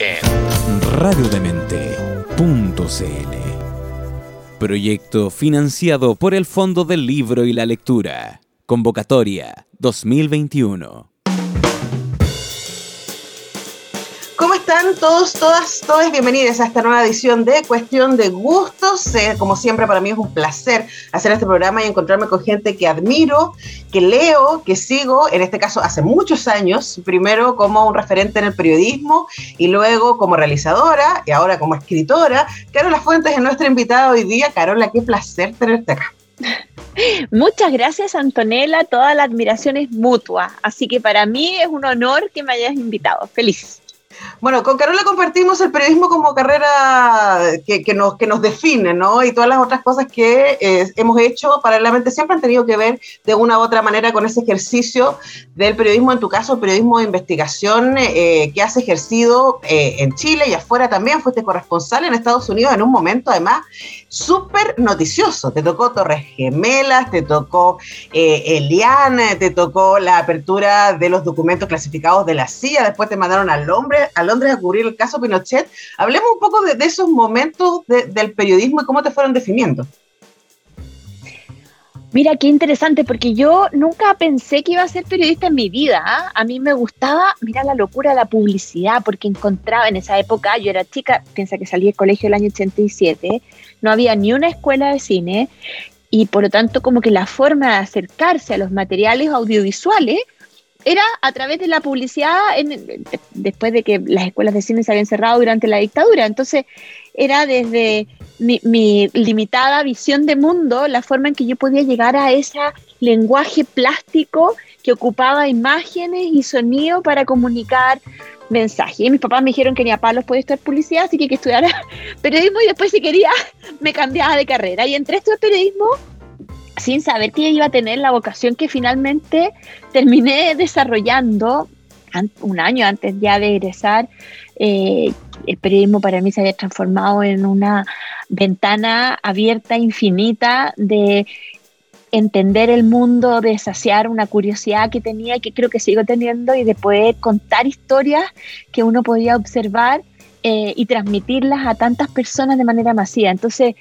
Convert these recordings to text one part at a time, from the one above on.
en radiodemente.cl. Proyecto financiado por el Fondo del Libro y la Lectura. Convocatoria 2021. Todos, todas, todas bienvenidos a esta nueva edición de Cuestión de Gustos? Eh, como siempre, para mí es un placer hacer este programa y encontrarme con gente que admiro, que leo, que sigo, en este caso hace muchos años, primero como un referente en el periodismo y luego como realizadora y ahora como escritora. Carola Fuentes es nuestra invitada hoy día. Carola, qué placer tenerte acá. Muchas gracias, Antonella. Toda la admiración es mutua. Así que para mí es un honor que me hayas invitado. Feliz. Bueno, con Carola compartimos el periodismo como carrera que, nos, que nos define, ¿no? Y todas las otras cosas que eh, hemos hecho paralelamente siempre han tenido que ver de una u otra manera con ese ejercicio del periodismo, en tu caso, periodismo de investigación eh, que has ejercido eh, en Chile y afuera también. Fuiste corresponsal en Estados Unidos en un momento, además, súper noticioso. Te tocó Torres Gemelas, te tocó Eliana, te tocó la apertura de los documentos clasificados de la CIA, después te mandaron al hombre a Londres a cubrir el caso Pinochet. Hablemos un poco de, esos momentos del periodismo y cómo te fueron definiendo. Mira, qué interesante, porque yo nunca pensé que iba a ser periodista en mi vida. ¿ah? A mí me gustaba, mira la locura de la publicidad, porque encontraba en esa época, yo era chica, piensa que salí del colegio el año 87, no había ni una escuela de cine, y por lo tanto como que la forma de acercarse a los materiales audiovisuales era a través de la publicidad después de que las escuelas de cine se habían cerrado durante la dictadura. Entonces, era desde mi, limitada visión de mundo la forma en que yo podía llegar a ese lenguaje plástico que ocupaba imágenes y sonido para comunicar mensajes. Y mis papás me dijeron que ni a palos podía estudiar publicidad, así que que estudiara periodismo y después si quería me cambiaba de carrera. Y entré a estudiar periodismo sin saber que iba a tener la vocación que finalmente terminé desarrollando un año antes ya de egresar. Eh, el periodismo para mí se había transformado en una ventana abierta, infinita, de entender el mundo, de saciar una curiosidad que tenía y que creo que sigo teniendo y de poder contar historias que uno podía observar eh, y transmitirlas a tantas personas de manera masiva. Entonces,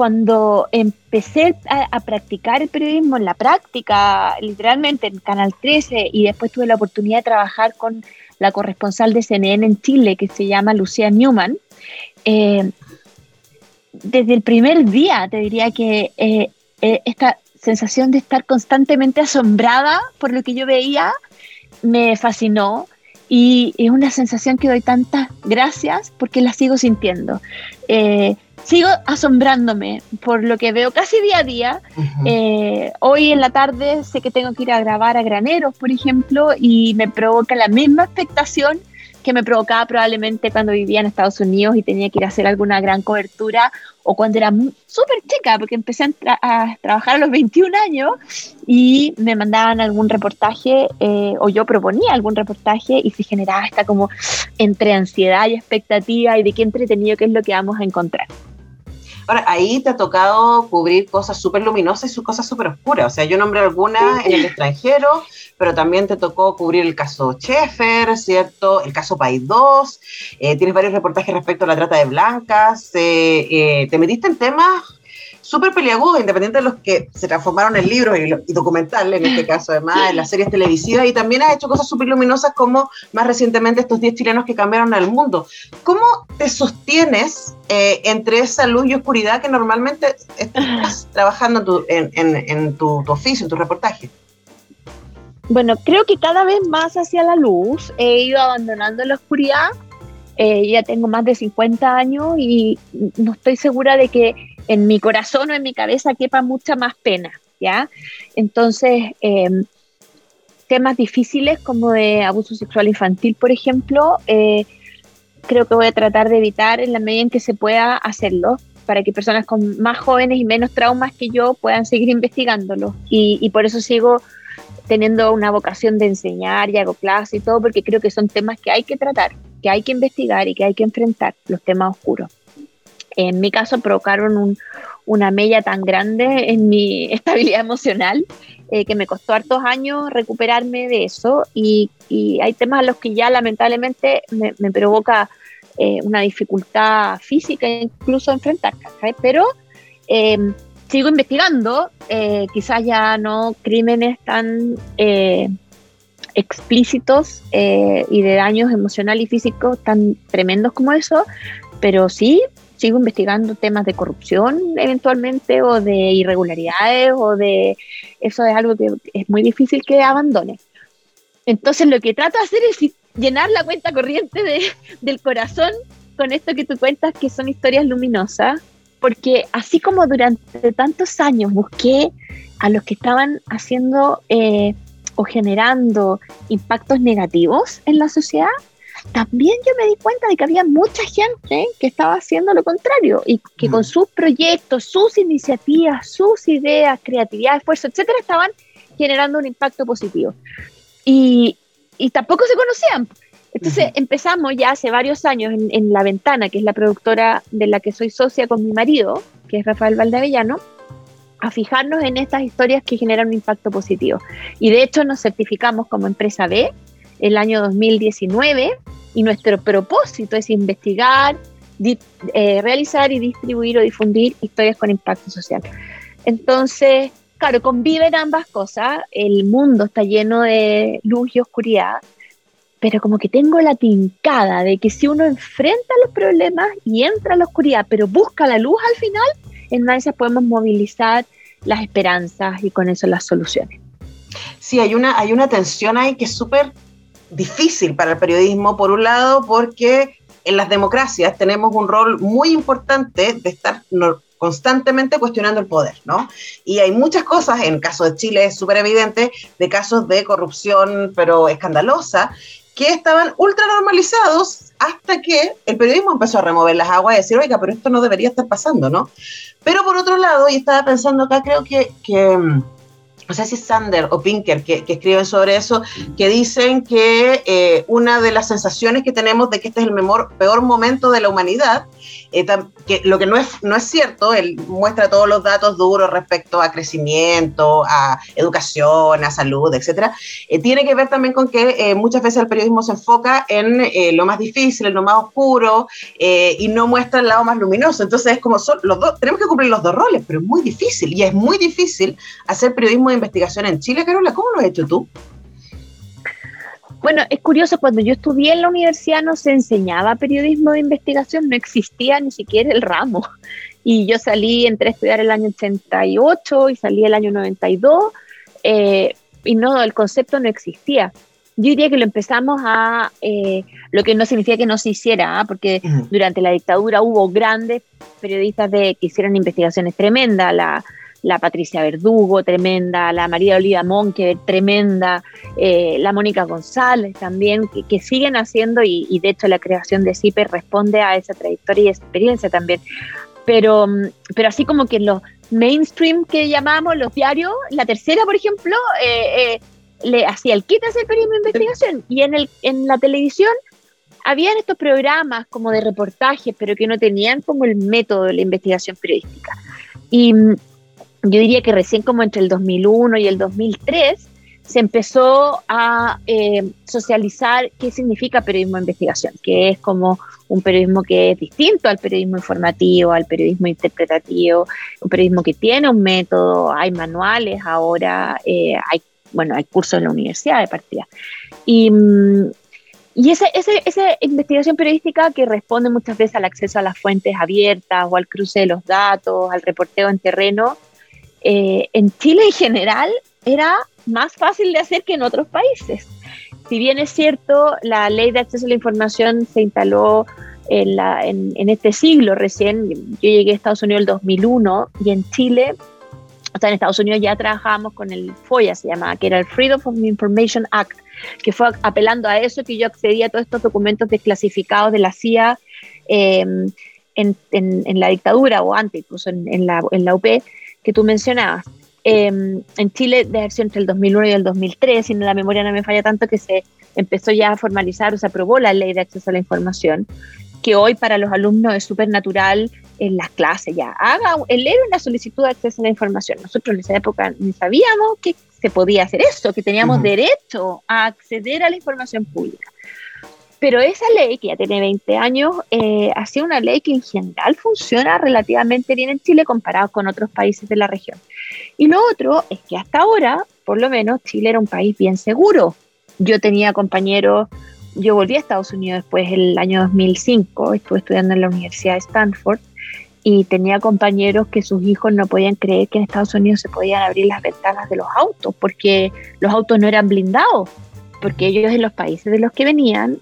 cuando empecé a, practicar el periodismo en la práctica, literalmente en Canal 13, y después tuve la oportunidad de trabajar con la corresponsal de CNN en Chile, que se llama Lucía Newman, eh, desde el primer día te diría que eh, eh, esta sensación de estar constantemente asombrada por lo que yo veía me fascinó y es una sensación que doy tantas gracias porque la sigo sintiendo sigo asombrándome por lo que veo casi día a día. Eh, hoy en la tarde sé que tengo que ir a grabar a Graneros, por ejemplo, y me provoca la misma expectación que me provocaba probablemente cuando vivía en Estados Unidos y tenía que ir a hacer alguna gran cobertura o cuando era súper chica, porque empecé a, trabajar a los 21 años y me mandaban algún reportaje eh, o yo proponía algún reportaje y se generaba esta como entre ansiedad y expectativa y de qué entretenido qué es lo que vamos a encontrar. Ahora, ahí te ha tocado cubrir cosas súper luminosas y cosas súper oscuras. O sea, yo nombré algunas en el extranjero, pero también te tocó cubrir el caso Schaeffer, ¿cierto? El caso País 2. Eh, tienes varios reportajes respecto a la trata de blancas. Eh, eh, te metiste en temas súper peliagudos, independiente de los que se transformaron en libros y, documentales, en este caso, además, en las series televisivas, y también has hecho cosas súper luminosas como más recientemente estos 10 chilenos que cambiaron al mundo. ¿Cómo te sostienes eh, entre esa luz y oscuridad que normalmente estás trabajando en, tu, oficio, en tu reportaje? Bueno, creo que cada vez más hacia la luz he ido abandonando la oscuridad. Eh, ya tengo más de 50 años y no estoy segura de que en mi corazón o en mi cabeza quepa mucha más pena, ¿ya? Entonces, em, temas difíciles como de abuso sexual infantil, por ejemplo, eh, creo que voy a tratar de evitar en la medida en que se pueda hacerlo para que personas con más jóvenes y menos traumas que yo puedan seguir investigándolo. Y, y por eso sigo teniendo una vocación de enseñar y hago clases y todo, porque creo que son temas que hay que tratar, que hay que investigar y que hay que enfrentar, los temas oscuros. En mi caso provocaron un, una mella tan grande en mi estabilidad emocional eh, que me costó hartos años recuperarme de eso y, hay temas a los que ya lamentablemente me, provoca eh, una dificultad física incluso enfrentar, pero eh, sigo investigando, eh, quizás ya no crímenes tan eh, explícitos eh, y de daños emocional y físicos tan tremendos como eso, pero sí sigo investigando temas de corrupción eventualmente o de irregularidades o de eso es algo que es muy difícil que abandone. Entonces lo que trato de hacer es llenar la cuenta corriente de, del corazón con esto que tú cuentas que son historias luminosas porque así como durante tantos años busqué a los que estaban haciendo eh, o generando impactos negativos en la sociedad, también yo me di cuenta de que había mucha gente que estaba haciendo lo contrario y que mm. con sus proyectos, sus iniciativas, sus ideas, creatividad, esfuerzo, etcétera, estaban generando un impacto positivo. Y, y tampoco se conocían. Entonces empezamos ya hace varios años en, La Ventana, que es la productora de la que soy socia con mi marido, que es Rafael Valdavellano, a fijarnos en estas historias que generan un impacto positivo. Y de hecho nos certificamos como empresa B el año 2019 y nuestro propósito es investigar, eh, realizar y distribuir o difundir historias con impacto social. Entonces, claro, conviven ambas cosas. El mundo está lleno de luz y oscuridad pero como que tengo la tincada de que si uno enfrenta los problemas y entra a la oscuridad, pero busca la luz al final, en una de esas podemos movilizar las esperanzas y con eso las soluciones. Sí, hay una, hay una tensión ahí que es súper difícil para el periodismo, por un lado, porque en las democracias tenemos un rol muy importante de estar constantemente cuestionando el poder, ¿no? Y hay muchas cosas, en el caso de Chile es súper evidente, de casos de corrupción, pero escandalosa, que estaban ultra normalizados hasta que el periodismo empezó a remover las aguas y decir, oiga, pero esto no debería estar pasando, ¿no? Pero por otro lado, y estaba pensando acá, creo que, que mm, no sé si Sander o Pinker que, que, escriben sobre eso, que dicen que eh, una de las sensaciones que tenemos de que este es el mejor, peor momento de la humanidad, eh, que lo que no es, no es cierto, él muestra todos los datos duros respecto a crecimiento, a educación, a salud, etcétera, eh, tiene que ver también con que muchas veces el periodismo se enfoca en lo más difícil, en lo más oscuro, y no muestra el lado más luminoso. Entonces es como son los dos, tenemos que cumplir los dos roles, pero es muy difícil, y es muy difícil hacer periodismo de investigación en Chile, Carola. ¿Cómo lo has hecho tú? Bueno, es curioso, cuando yo estudié en la universidad no se enseñaba periodismo de investigación, no existía ni siquiera el ramo. Y yo salí, entré a estudiar el año 88 y salí el año 92, eh, y no, el concepto no existía. Yo diría que lo empezamos a, eh, lo que no significa que no se hiciera, ¿ah? porque durante la dictadura hubo grandes periodistas de, que hicieron investigaciones tremendas, la, la Patricia Verdugo, tremenda, la María Olivia Monque, tremenda, eh, la Mónica González también, que, siguen haciendo y, de hecho la creación de CIPE responde a esa trayectoria y experiencia también. Pero, mm, pero así como que los mainstream que llamamos, los diarios, la tercera, por ejemplo, eh, eh, le hacía el kit hacer periodismo de investigación y en, el, en la televisión habían estos programas como de reportajes, pero que no tenían como el método de la investigación periodística. Y, mm, yo diría que recién como entre el 2001 y el 2003 se empezó a eh, socializar qué significa periodismo de investigación, que es como un periodismo que es distinto al periodismo informativo, al periodismo interpretativo, un periodismo que tiene un método, hay manuales ahora, eh, hay, bueno, hay cursos en la universidad de partida. Y, mm, y esa, esa, esa, investigación periodística que responde muchas veces al acceso a las fuentes abiertas o al cruce de los datos, al reporteo en terreno, eh, en Chile en general era más fácil de hacer que en otros países. Si bien es cierto, la ley de acceso a la información se instaló en, la, en, este siglo recién, yo llegué a Estados Unidos en el 2001 y en Chile sea, en Estados Unidos ya trabajábamos con el FOIA, se llamaba, que era el Freedom of Information Act, que fue apelando a eso que yo accedía a todos estos documentos desclasificados de la CIA em, en, la dictadura o antes, incluso en la UP, que tú mencionabas. Em, en Chile, de entre el 2001 y el 2003, si la memoria no me falla tanto, que se empezó ya a formalizar o se aprobó la ley de acceso a la información, que hoy para los alumnos es súper natural en las clases ya. Haga, leer una solicitud de acceso a la información. Nosotros en esa época ni sabíamos que se podía hacer eso, que teníamos derecho a acceder a la información pública. Pero esa ley, que ya tiene 20 años, eh, ha sido una ley que en general funciona relativamente bien en Chile comparado con otros países de la región. Y lo otro es que hasta ahora, por lo menos, Chile era un país bien seguro. Yo tenía compañeros, yo volví a Estados Unidos después del año 2005, estuve estudiando en la Universidad de Stanford y tenía compañeros que sus hijos no podían creer que en Estados Unidos se podían abrir las ventanas de los autos porque los autos no eran blindados, porque ellos en los países de los que venían,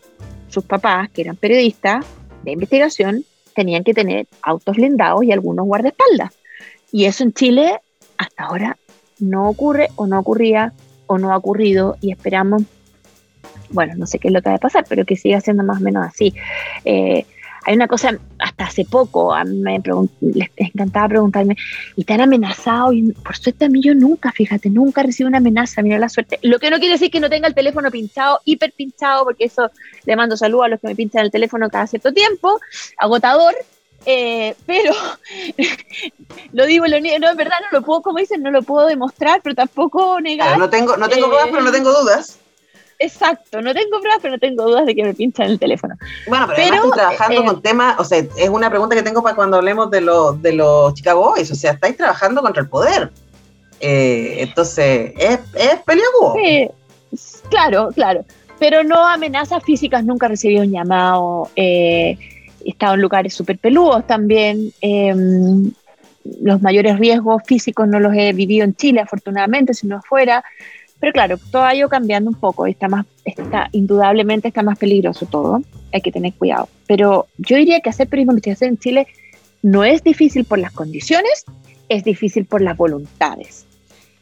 sus papás, que eran periodistas de investigación, tenían que tener autos blindados y algunos guardaespaldas. Y eso en Chile hasta ahora no ocurre o no ocurría o no ha ocurrido y esperamos bueno, no sé qué es lo que va a pasar, pero que siga siendo más o menos así. Eh, hay una cosa, hasta hace poco, a mí me les encantaba preguntarme, ¿y te han amenazado? Y por suerte a mí yo nunca, fíjate, nunca recibo una amenaza, mira la suerte. Lo que no quiere decir que no tenga el teléfono pinchado, hiper pinchado, porque eso le mando saludos a los que me pinchan el teléfono cada cierto tiempo, agotador, eh, pero lo digo, lo no, en verdad no lo puedo, como dicen, no lo puedo demostrar, pero tampoco negar. no tengo, no tengo pruebas, pero no tengo dudas. Exacto, no tengo pruebas, pero no tengo dudas de que me pinchan el teléfono. Bueno, pero, además estoy trabajando eh, con temas, o sea, es una pregunta que tengo para cuando hablemos de, los de los Chicago Boys, o sea, estáis trabajando contra el poder. Eh, entonces, es, es Sí, claro, claro. Pero no amenazas físicas, nunca he recibido un llamado. Eh, he estado en lugares súper peludos también. Em, los mayores riesgos físicos no los he vivido en Chile, afortunadamente, sino afuera. Pero claro, todo ha ido cambiando un poco, está más, está, indudablemente está más peligroso todo, hay que tener cuidado. Pero yo diría que hacer periodismo de investigación en Chile no es difícil por las condiciones, es difícil por las voluntades.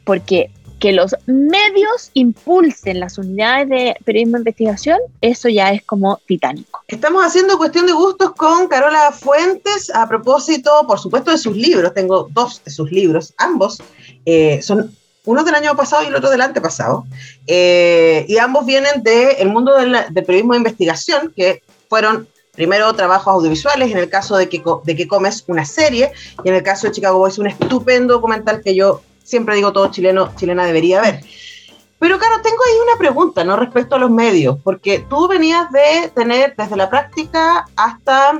Porque que los medios impulsen las unidades de periodismo de investigación, eso ya es como titánico. Estamos haciendo cuestión de gustos con Carola Fuentes a propósito, por supuesto, de sus libros. Tengo dos de sus libros, ambos eh, son uno del año pasado y el otro del antepasado, eh, y ambos vienen del mundo del, periodismo de investigación, que fueron primero trabajos audiovisuales, en el caso de que, de que comes una serie, y en el caso de Chicago Boys un estupendo documental que yo siempre digo todo chileno, chilena debería ver. Pero claro, tengo ahí una pregunta, ¿no? Respecto a los medios, porque tú venías de tener desde la práctica hasta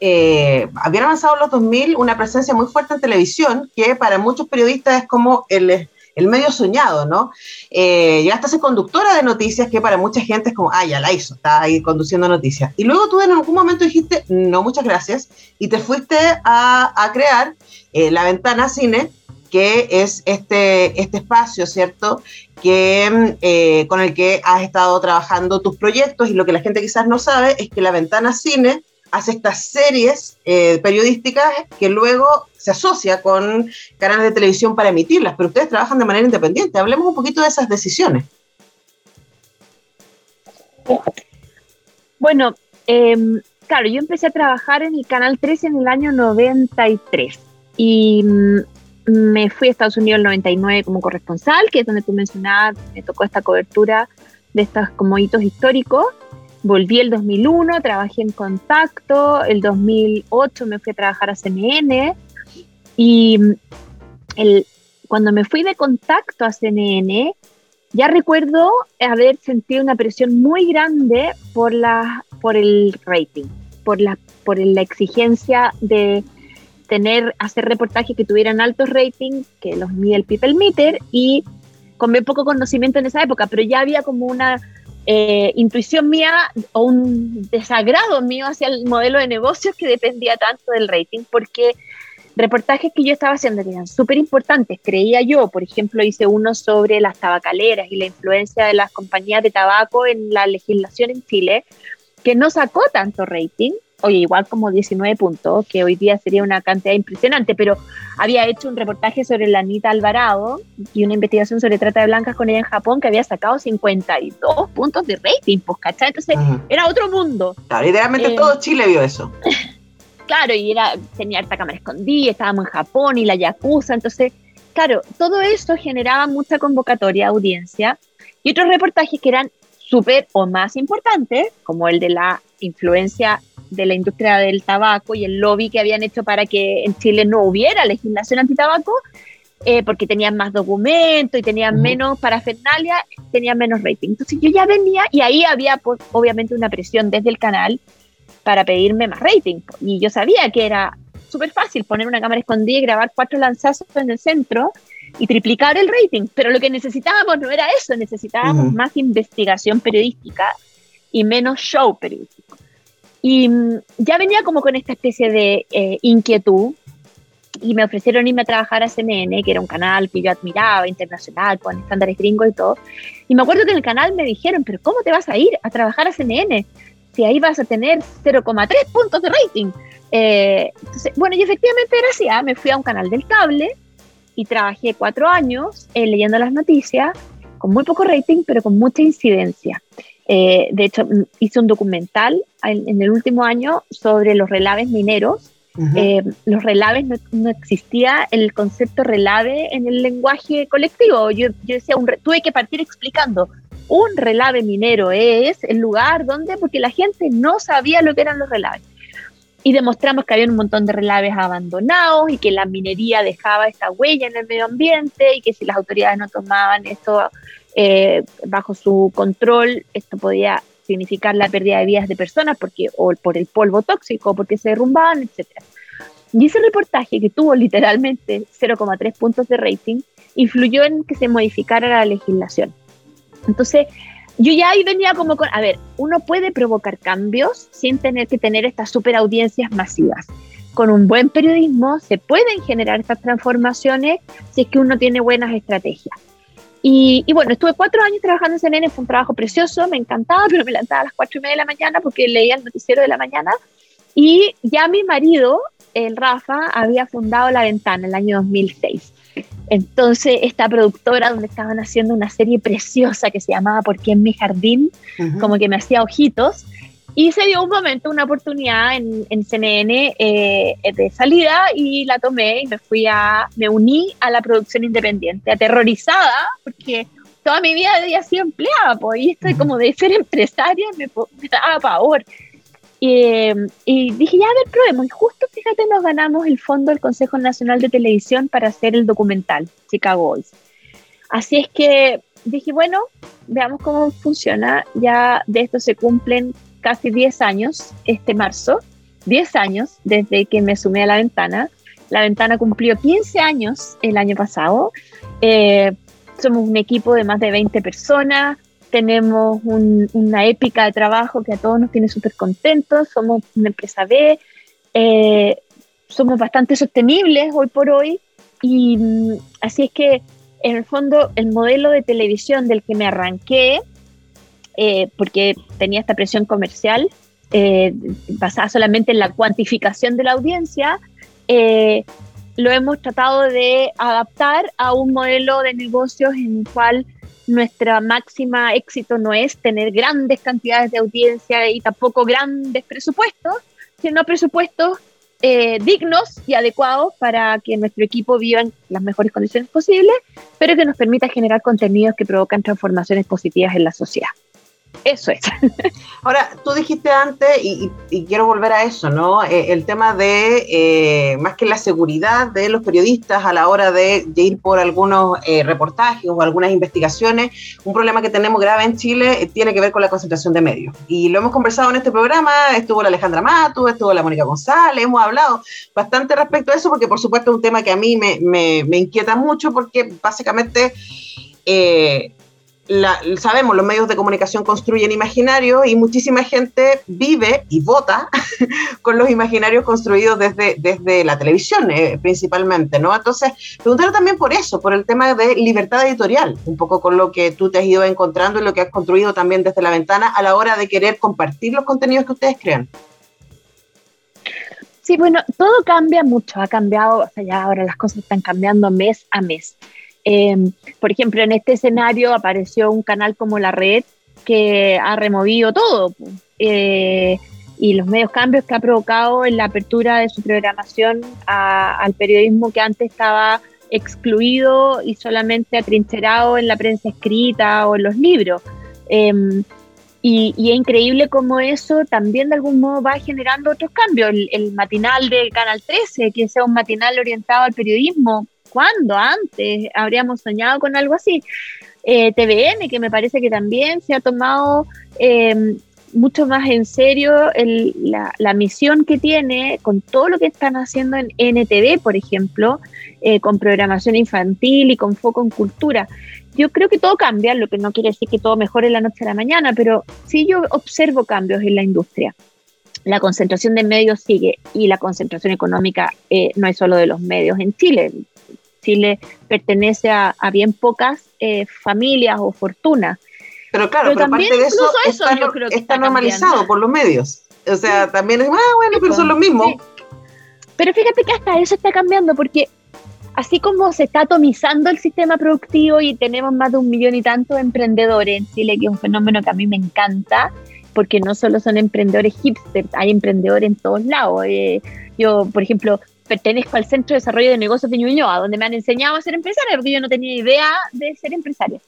eh, habían avanzado en los 2000 una presencia muy fuerte en televisión, que para muchos periodistas es como el, el medio soñado, ¿no? Eh, llegaste a ser conductora de noticias que para mucha gente es como, ah, ya la hizo, está ahí conduciendo noticias. Y luego tú en algún momento dijiste, no, muchas gracias, y te fuiste a, crear eh, La Ventana Cine, que es este, este espacio, ¿cierto? Que, eh, con el que has estado trabajando tus proyectos y lo que la gente quizás no sabe es que La Ventana Cine hace estas series eh, periodísticas que luego se asocia con canales de televisión para emitirlas, pero ustedes trabajan de manera independiente. Hablemos un poquito de esas decisiones. Bueno, em, claro, yo empecé a trabajar en el Canal 13 en el año 93 y mm, me fui a Estados Unidos en el 99 como corresponsal, que es donde tú mencionabas, me tocó esta cobertura de estos como hitos históricos volví el 2001, trabajé en Contacto, el 2008 me fui a trabajar a CNN y el, cuando me fui de Contacto a CNN, ya recuerdo haber sentido una presión muy grande por, la, por el rating, por la, por la exigencia de tener, hacer reportajes que tuvieran altos ratings, que los mide el People Meter, y con muy poco conocimiento en esa época, pero ya había como una eh, intuición mía o un desagrado mío hacia el modelo de negocios que dependía tanto del rating, porque reportajes que yo estaba haciendo eran súper importantes, creía yo. Por ejemplo, hice uno sobre las tabacaleras y la influencia de las compañías de tabaco en la legislación en Chile, que no sacó tanto rating, oye, igual como 19 puntos, que hoy día sería una cantidad impresionante, pero había hecho un reportaje sobre la Anita Alvarado y una investigación sobre trata de blancas con ella en Japón que había sacado 52 puntos de rating, pues, ¿cachai? Entonces, era otro mundo. literalmente eh, todo Chile vio eso. Claro, y era, tenía alta cámara escondida, estábamos en Japón y la Yakuza, entonces, claro, todo eso generaba mucha convocatoria, audiencia, y otros reportajes que eran súper o más importantes, como el de la influencia de la industria del tabaco y el lobby que habían hecho para que en Chile no hubiera legislación antitabaco, eh, porque tenían más documentos y tenían menos parafernalia, tenían menos rating. Entonces yo ya venía y ahí había pues, obviamente una presión desde el canal para pedirme más rating. Y yo sabía que era súper fácil poner una cámara escondida y grabar cuatro lanzazos en el centro y triplicar el rating. Pero lo que necesitábamos no era eso, necesitábamos más investigación periodística y menos show periodístico. Y mm, ya venía como con esta especie de eh, inquietud y me ofrecieron irme a trabajar a CNN, que era un canal que yo admiraba, internacional, con estándares gringos y todo. Y me acuerdo que en el canal me dijeron, pero ¿cómo te vas a ir a trabajar a CNN? Si ahí vas a tener 0,3 puntos de rating. Eh, bueno, y efectivamente era así, ¿ah? me fui a un canal del cable y trabajé cuatro años eh, leyendo las noticias, con muy poco rating, pero con mucha incidencia. Eh, de hecho, hice un documental en, el último año sobre los relaves mineros. Eh, los relaves no, existía el concepto relave en el lenguaje colectivo. Yo, decía, un, tuve que partir explicando. Un relave minero es el lugar donde, porque la gente no sabía lo que eran los relaves. Y demostramos que había un montón de relaves abandonados y que la minería dejaba esta huella en el medio ambiente y que si las autoridades no tomaban esto eh, bajo su control, esto podía significar la pérdida de vidas de personas porque, o por el polvo tóxico, porque se derrumbaban, etc. Y ese reportaje, que tuvo literalmente 0,3 puntos de rating, influyó en que se modificara la legislación. Entonces, yo ya ahí venía como con, a ver, uno puede provocar cambios sin tener que tener estas super audiencias masivas. Con un buen periodismo se pueden generar estas transformaciones si es que uno tiene buenas estrategias. Y, bueno, estuve cuatro años trabajando en CNN, fue un trabajo precioso, me encantaba, pero me levantaba a las cuatro y media de la mañana porque leía el noticiero de la mañana. Y ya mi marido, el Rafa, había fundado La Ventana en el año 2006. Entonces, esta productora donde estaban haciendo una serie preciosa que se llamaba ¿Por qué en mi jardín? Como que me hacía ojitos. Y se dio un momento, una oportunidad en, en CNN eh, de salida y la tomé y me fui a, me uní a la producción independiente, aterrorizada, porque toda mi vida había sido empleada, pues, y esto como de ser empresaria me, daba pavor. Y, y, dije, ya, a ver, probemos. Y justo, fíjate, nos ganamos el fondo del Consejo Nacional de Televisión para hacer el documental Chicago Boys. Así es que dije, bueno, veamos cómo funciona. Ya de esto se cumplen casi 10 años este marzo, 10 años desde que me sumé a la ventana. La ventana cumplió 15 años el año pasado. Eh, somos un equipo de más de 20 personas, tenemos una épica de trabajo que a todos nos tiene súper contentos, somos una empresa B, eh, somos bastante sostenibles hoy por hoy y mm, así es que en el fondo el modelo de televisión del que me arranqué eh, porque tenía esta presión comercial eh, basada solamente en la cuantificación de la audiencia, eh, lo hemos tratado de adaptar a un modelo de negocios en el cual nuestra máxima éxito no es tener grandes cantidades de audiencia y tampoco grandes presupuestos, sino presupuestos dignos y adecuados para que nuestro equipo viva en las mejores condiciones posibles, pero que nos permita generar contenidos que provocan transformaciones positivas en la sociedad. Eso es. Ahora, tú dijiste antes, y, quiero volver a eso, ¿no? Eh, el tema de, eh, más que la seguridad de los periodistas a la hora de, ir por algunos eh, reportajes o algunas investigaciones, un problema que tenemos grave en Chile tiene que ver con la concentración de medios. Y lo hemos conversado en este programa, estuvo la Alejandra Matu, estuvo la Mónica González, hemos hablado bastante respecto a eso, porque por supuesto es un tema que a mí me, me inquieta mucho, porque básicamente... Eh, sabemos, los medios de comunicación construyen imaginarios y muchísima gente vive y vota con los imaginarios construidos desde, desde la televisión eh, principalmente, ¿no? Entonces, preguntar también por eso, por el tema de libertad editorial, un poco con lo que tú te has ido encontrando y lo que has construido también desde la ventana a la hora de querer compartir los contenidos que ustedes crean. Sí, bueno, todo cambia mucho, ha cambiado, o sea, ya ahora las cosas están cambiando mes a mes. Em, por ejemplo, en este escenario apareció un canal como La Red que ha removido todo. Eh, y los medios cambios que ha provocado en la apertura de su programación al periodismo que antes estaba excluido y solamente atrincherado en la prensa escrita o en los libros. Em, y, es increíble cómo eso también de algún modo va generando otros cambios. El, matinal del Canal 13, que sea un matinal orientado al periodismo, ¿cuándo? Antes habríamos soñado con algo así. Eh, TVN, que me parece que también se ha tomado em, mucho más en serio la, misión que tiene con todo lo que están haciendo en NTV, por ejemplo, eh, con programación infantil y con foco en cultura. Yo creo que todo cambia, lo que no quiere decir que todo mejore la noche a la mañana, pero sí yo observo cambios en la industria. La concentración de medios sigue y la concentración económica eh, no es solo de los medios en Chile. Chile pertenece a, bien pocas eh, familias o fortunas pero claro, pero, aparte de eso, está, normalizado por los medios. O sea, también es, ah, bueno, pero son los mismos. Pero fíjate que hasta eso está cambiando, porque así como se está atomizando el sistema productivo y tenemos más de un millón y tanto de emprendedores en Chile, que es un fenómeno que a mí me encanta, porque no solo son emprendedores hipsters, hay emprendedores en todos lados. Eh, yo, por ejemplo, pertenezco al Centro de Desarrollo de Negocios de Ñuñoa, donde me han enseñado a ser empresaria, porque yo no tenía idea de ser empresaria.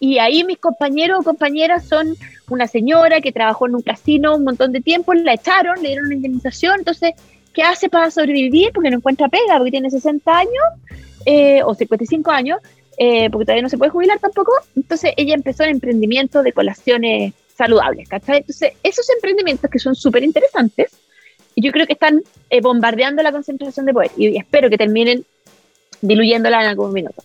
Y ahí mis compañeros o compañeras son una señora que trabajó en un casino un montón de tiempo, la echaron, le dieron una indemnización, entonces, ¿qué hace para sobrevivir? Porque no encuentra pega, porque tiene 60 años eh, o 55 años, eh, porque todavía no se puede jubilar tampoco. Entonces ella empezó el emprendimiento de colaciones saludables, ¿cachai? Entonces, esos emprendimientos que son súper interesantes, yo creo que están eh, bombardeando la concentración de poder y espero que terminen diluyéndola en algún minuto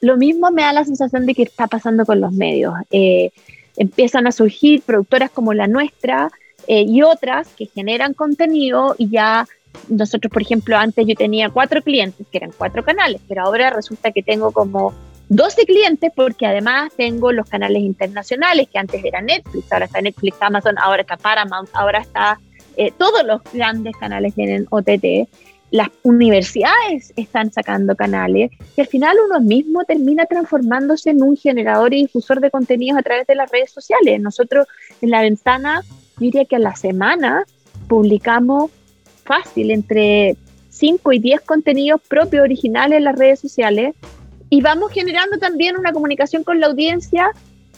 lo mismo me da la sensación de que está pasando con los medios. Eh, empiezan a surgir productoras como la nuestra eh, y otras que generan contenido y ya nosotros, por ejemplo, antes yo tenía cuatro clientes, que eran cuatro canales, pero ahora resulta que tengo como 12 clientes porque además tengo los canales internacionales, que antes era Netflix, ahora está Netflix, Amazon, ahora está Paramount, ahora está, eh, todos los grandes canales tienen OTT las universidades están sacando canales y al final uno mismo termina transformándose en un generador y difusor de contenidos a través de las redes sociales. Nosotros en la ventana, yo diría que a la semana publicamos fácil entre 5 y 10 contenidos propios originales en las redes sociales y vamos generando también una comunicación con la audiencia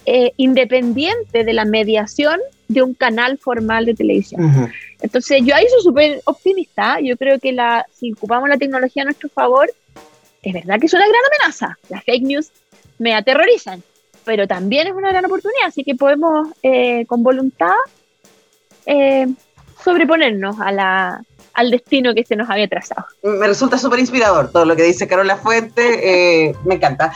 eh, independiente de la mediación de un canal formal de televisión. Entonces, yo ahí soy súper optimista. Yo creo que la, si ocupamos la tecnología a nuestro favor, es verdad que es una gran amenaza. Las fake news me aterrorizan, pero también es una gran oportunidad. Así que podemos, eh, con voluntad, eh, sobreponernos a la, al destino que se nos había trazado. Me resulta súper inspirador todo lo que dice Carola Fuente, eh, me encanta.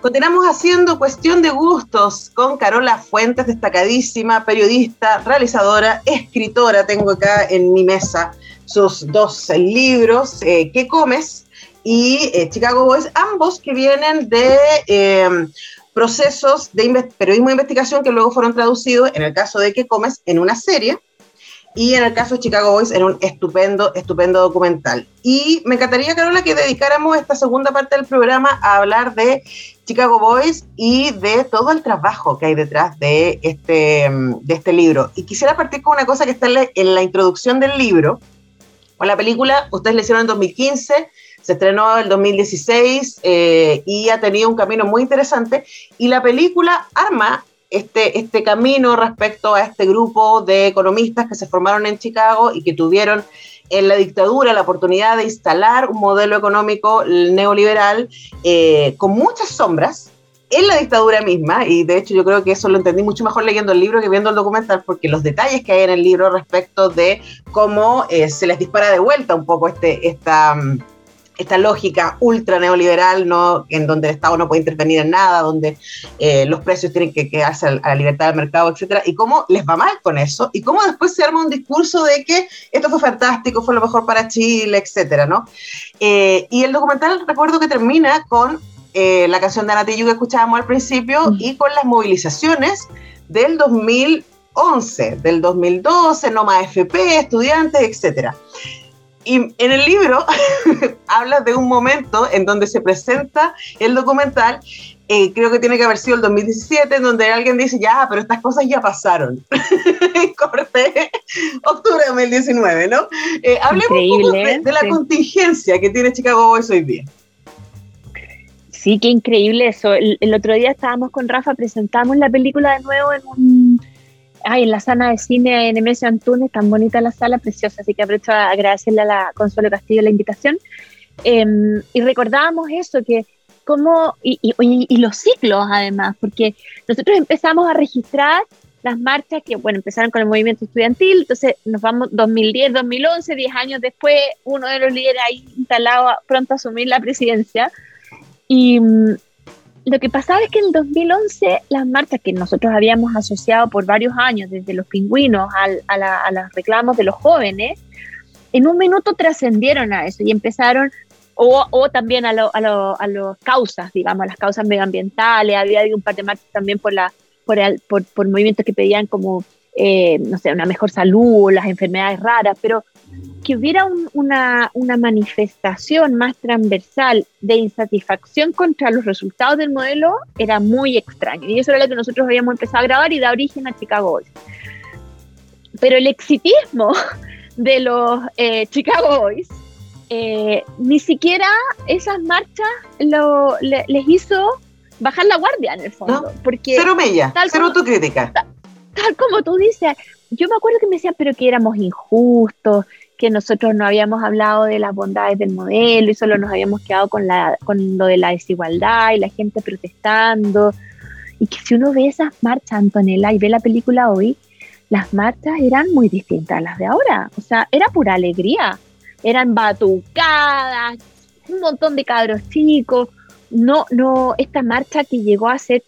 Continuamos haciendo cuestión de gustos con Carola Fuentes, destacadísima periodista, realizadora, escritora. Tengo acá en mi mesa sus dos libros, eh, ¿Qué comes? y eh, Chicago Boys, ambos que vienen de em, procesos de periodismo de investigación que luego fueron traducidos, en el caso de ¿Qué comes? en una serie y en el caso de Chicago Boys en un estupendo, estupendo documental. Y me encantaría, Carola, que dedicáramos esta segunda parte del programa a hablar de Chicago Boys y de todo el trabajo que hay detrás de este, de este libro. Y quisiera partir con una cosa que está en la, introducción del libro. O la película, ustedes la hicieron en 2015, se estrenó en 2016 eh, y ha tenido un camino muy interesante. Y la película arma este, este camino respecto a este grupo de economistas que se formaron en Chicago y que tuvieron en la dictadura la oportunidad de instalar un modelo económico neoliberal eh, con muchas sombras en la dictadura misma, y de hecho yo creo que eso lo entendí mucho mejor leyendo el libro que viendo el documental, porque los detalles que hay en el libro respecto de cómo eh, se les dispara de vuelta un poco este, esta... Mm, esta lógica ultra neoliberal, ¿no? en donde el Estado no puede intervenir en nada, donde eh, los precios tienen que quedarse a, la libertad del mercado, etcétera, y cómo les va mal con eso, y cómo después se arma un discurso de que esto fue fantástico, fue lo mejor para Chile, etcétera, ¿no? Eh, y el documental recuerdo que termina con eh, la canción de Anatillo que escuchábamos al principio y con las movilizaciones del 2011, del 2012, no más FP, estudiantes, etcétera. Y en el libro hablas de un momento en donde se presenta el documental, eh, creo que tiene que haber sido el 2017, en donde alguien dice, ya, pero estas cosas ya pasaron. Corte, octubre de 2019, ¿no? Eh, hablemos un poco de, la contingencia que tiene Chicago Boys hoy día. Sí, qué increíble eso. El, otro día estábamos con Rafa, presentamos la película de nuevo en un... Ay, en la sala de cine Nemesio Antunes, tan bonita la sala, preciosa, así que aprovecho a agradecerle a la Consuelo Castillo la invitación. Em, y recordábamos eso, que como, y, los ciclos además, porque nosotros empezamos a registrar las marchas que, bueno, empezaron con el movimiento estudiantil, entonces nos vamos 2010, 2011, 10 años después, uno de los líderes ahí instalado pronto a asumir la presidencia, y lo que pasaba es que en 2011 las marchas que nosotros habíamos asociado por varios años, desde los pingüinos a, los reclamos de los jóvenes, en un minuto trascendieron a eso y empezaron, o, también a, las causas, digamos, las causas medioambientales, había un par de marchas también por, la, por, por, por movimientos que pedían como, eh, no sé, una mejor salud, las enfermedades raras, pero que hubiera una, una, manifestación más transversal de insatisfacción contra los resultados del modelo era muy extraño. Y eso era lo que nosotros habíamos empezado a grabar y da origen a Chicago Boys. Pero el exitismo de los eh, Chicago Boys, eh, ni siquiera esas marchas lo, les hizo bajar la guardia en el fondo. porque cero mella, cero autocrítica. Tal, tal como tú dices, yo me acuerdo que me decían, pero que éramos injustos, que nosotros no habíamos hablado de las bondades del modelo y solo nos habíamos quedado con, la, con lo de la desigualdad y la gente protestando. Y que si uno ve esas marchas, Antonella, y ve la película hoy, las marchas eran muy distintas a las de ahora. O sea, era pura alegría. Eran batucadas, un montón de cabros chicos. No, no, esta marcha que llegó a ser,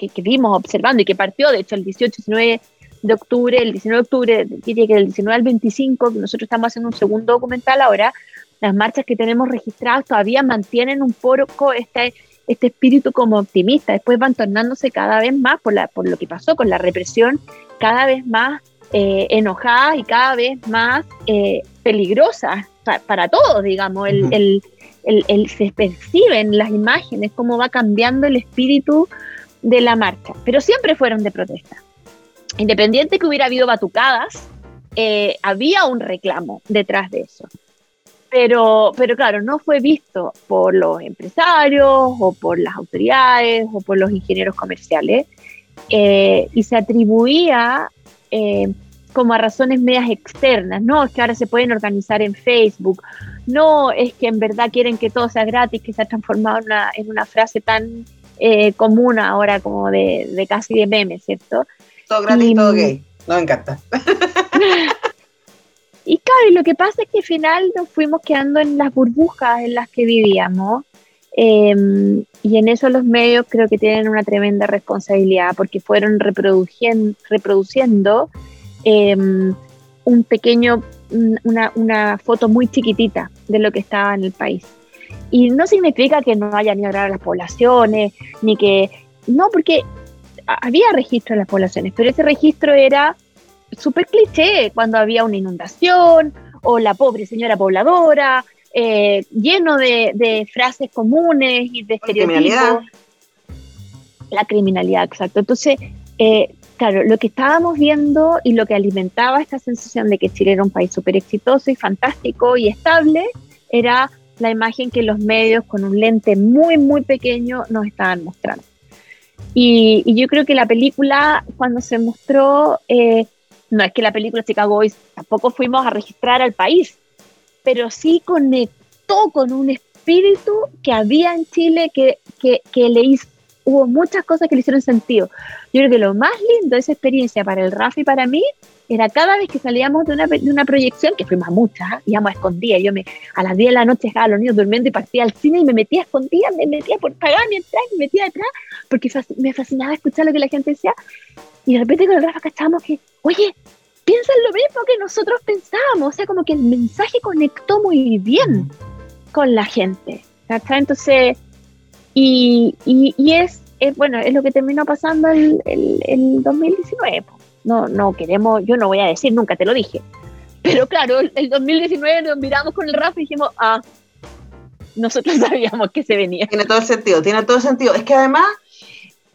que, que vimos observando y que partió, de hecho, el 18, 19 de octubre, el 19 de octubre, diría que del 19 al 25, nosotros estamos haciendo un segundo documental ahora, las marchas que tenemos registradas todavía mantienen un poco este, este espíritu como optimista, después van tornándose cada vez más por, la, por lo que pasó con la represión, cada vez más eh, enojadas y cada vez más eh, peligrosas para, todos, digamos, el, el, se perciben las imágenes, cómo va cambiando el espíritu de la marcha, pero siempre fueron de protesta. Independiente que hubiera habido batucadas, eh, había un reclamo detrás de eso. Pero, pero claro, no fue visto por los empresarios o por las autoridades o por los ingenieros comerciales eh, y se atribuía eh, como a razones medias externas, no es que ahora se pueden organizar en Facebook, no es que en verdad quieren que todo sea gratis, que se ha transformado en una, en una frase tan común ahora como de, de casi de meme, ¿cierto? Todo gratis, todo gay. Nos encanta. y claro, lo que pasa es que al final nos fuimos quedando en las burbujas en las que vivíamos. Em, y en eso los medios creo que tienen una tremenda responsabilidad porque fueron reproduciendo, reproduciendo em, un pequeño, una, una, foto muy chiquitita de lo que estaba en el país. Y no significa que no haya ni hablar a las poblaciones, ni que... No, porque había registro en las poblaciones, pero ese registro era súper cliché cuando había una inundación o la pobre señora pobladora, eh, lleno de, frases comunes y de estereotipos. La criminalidad, exacto. Entonces, eh, claro, lo que estábamos viendo y lo que alimentaba esta sensación de que Chile era un país súper exitoso y fantástico y estable era la imagen que los medios con un lente muy, muy pequeño nos estaban mostrando. Y, yo creo que la película, cuando se mostró, eh, no es que la película Chicago Boys tampoco fuimos a registrar al país, pero sí conectó con un espíritu que había en Chile que, que, que le hizo, hubo muchas cosas que le hicieron sentido. Yo creo que lo más lindo de esa experiencia para el Rafa y para mí era cada vez que salíamos de una, de una proyección, que fuimos a muchas, ¿eh? íbamos a escondidas, yo me, a las 10 de la noche dejaba a los niños durmiendo y partía al cine y me metía a escondidas, me metía por pagar mi entrada me metía detrás, porque me fascinaba escuchar lo que la gente decía, y de repente con el Rafa cachábamos que, oye, piensan lo mismo que nosotros pensábamos, o sea, como que el mensaje conectó muy bien con la gente, Entonces, y, y, es, bueno, es lo que terminó pasando el, el, el 2019, no, no queremos, yo no voy a decir, nunca te lo dije, Pero claro, el 2019 nos miramos con el Rafa y dijimos, ah, nosotros sabíamos que se venía. Tiene todo el sentido, tiene todo el sentido. Es que además,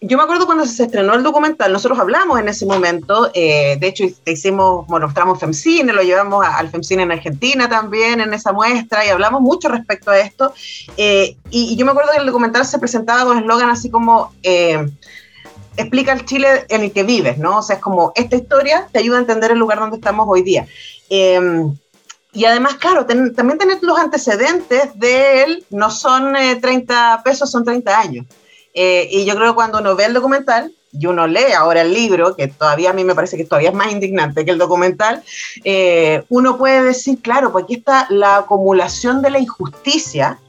yo me acuerdo cuando se estrenó el documental, nosotros hablamos en ese momento, eh, de hecho hicimos, bueno, mostramos FEMCINE, lo llevamos al FEMCINE en Argentina también, en esa muestra, y hablamos mucho respecto a esto. Eh, y, yo me acuerdo que el documental se presentaba con eslogan así como... Eh, explica el Chile en el que vives, ¿no? O sea, es como esta historia te ayuda a entender el lugar donde estamos hoy día. y además, claro, también tener los antecedentes de él no son 30 pesos, son 30 años. Eh, y yo creo que cuando uno ve el documental y uno lee ahora el libro, que todavía a mí me parece que todavía es más indignante que el documental, eh, uno puede decir, claro, pues aquí está la acumulación de la injusticia,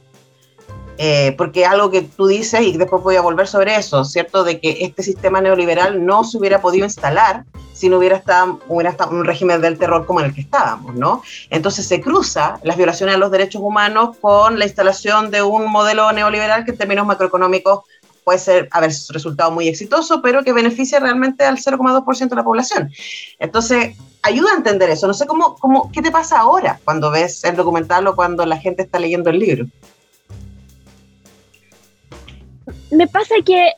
eh, porque algo que tú dices, y después voy a volver sobre eso, ¿cierto? De que este sistema neoliberal no se hubiera podido instalar si no hubiera estado, un régimen del terror como el que estábamos, ¿no? Entonces se cruza las violaciones a los derechos humanos con la instalación de un modelo neoliberal que en términos macroeconómicos puede ser, haber resultado muy exitoso, pero que beneficia realmente al 0,2% de la población. Entonces, ayuda a entender eso. No sé cómo, cómo, qué te pasa ahora cuando ves el documental o cuando la gente está leyendo el libro. Me pasa que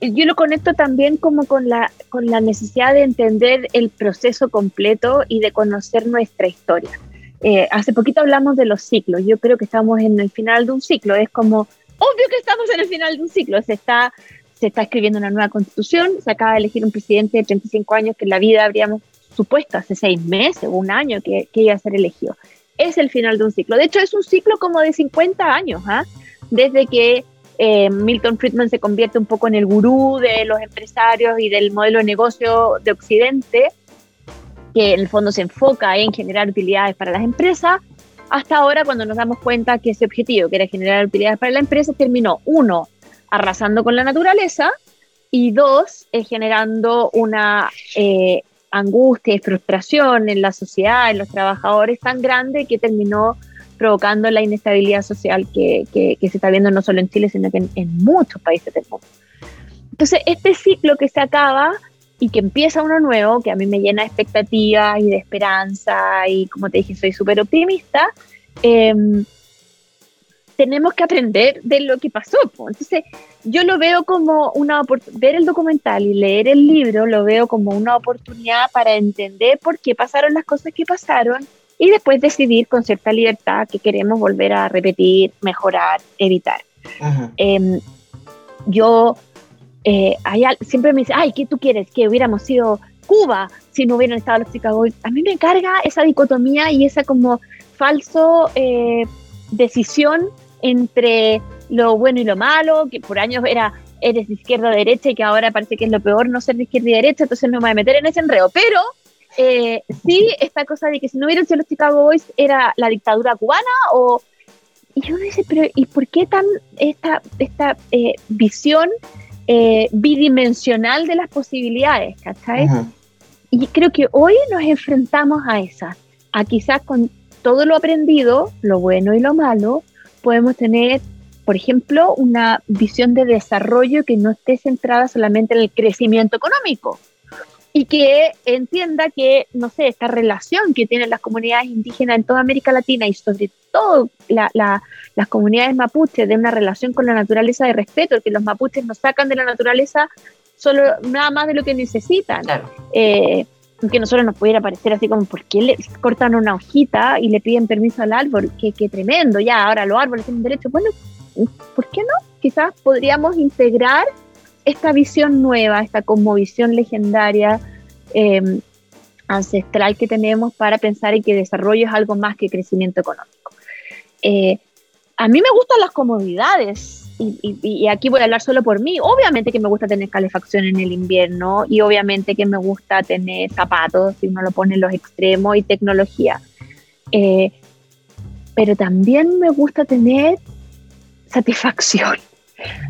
yo lo conecto también como con la, con la necesidad de entender el proceso completo y de conocer nuestra historia. Eh, hace poquito hablamos de los ciclos. Yo creo que estamos en el final de un ciclo. Es como obvio que estamos en el final de un ciclo. Se está, se está escribiendo una nueva constitución, se acaba de elegir un presidente de 35 años que en la vida habríamos supuesto hace seis meses o un año que, iba a ser elegido. Es el final de un ciclo. De hecho, es un ciclo como de 50 años, ¿ah? desde que eh, Milton Friedman se convierte un poco en el gurú de los empresarios y del modelo de negocio de Occidente, que en el fondo se enfoca en generar utilidades para las empresas, hasta ahora cuando nos damos cuenta que ese objetivo, que era generar utilidades para la empresa, terminó, uno, arrasando con la naturaleza y dos, eh, generando una eh, angustia y frustración en la sociedad, en los trabajadores tan grande que terminó provocando la inestabilidad social que, se está viendo no solo en Chile, sino que en, en muchos países del mundo. Entonces, este ciclo que se acaba y que empieza uno nuevo, que a mí me llena de expectativas y de esperanza y como te dije, soy súper optimista, em, tenemos que aprender de lo que pasó. Entonces, yo lo veo como una ver el documental y leer el libro, lo veo como una oportunidad para entender por qué pasaron las cosas que pasaron y después decidir con cierta libertad que queremos volver a repetir, mejorar, evitar. Em, yo eh, siempre me dice, ay, ¿qué tú quieres? Que hubiéramos sido Cuba si no hubieran estado los Chicago Boys. A mí me carga esa dicotomía y esa como falso eh, decisión entre lo bueno y lo malo, que por años era eres de izquierda o derecha y que ahora parece que es lo peor no ser de izquierda y derecha, entonces no me voy a meter en ese enredo. Pero eh, sí, esta cosa de que si no hubieran sido los Chicago Boys era la dictadura cubana o... Y uno dice, pero ¿y por qué tan esta, esta visión eh, bidimensional de las posibilidades, ¿cachai? Y creo que hoy nos enfrentamos a esa, a quizás con todo lo aprendido, lo bueno y lo malo, podemos tener, por ejemplo, una visión de desarrollo que no esté centrada solamente en el crecimiento económico, y que entienda que, no sé, esta relación que tienen las comunidades indígenas en toda América Latina y sobre todo las comunidades mapuches de una relación con la naturaleza de respeto, que los mapuches nos sacan de la naturaleza solo nada más de lo que necesitan. Claro. Eh, que nosotros nos pudiera parecer así como, ¿por qué le cortan una hojita y le piden permiso al árbol? Qué, qué tremendo, ya, ahora los árboles tienen derecho. Bueno, ¿por qué no? Quizás podríamos integrar esta visión nueva, esta visión legendaria, em, ancestral que tenemos para pensar en que desarrollo es algo más que crecimiento económico. Eh, a mí me gustan las comodidades y, aquí voy a hablar solo por mí. Obviamente que me gusta tener calefacción en el invierno y obviamente que me gusta tener zapatos, si uno lo pone en los extremos, y tecnología. Eh, pero también me gusta tener satisfacción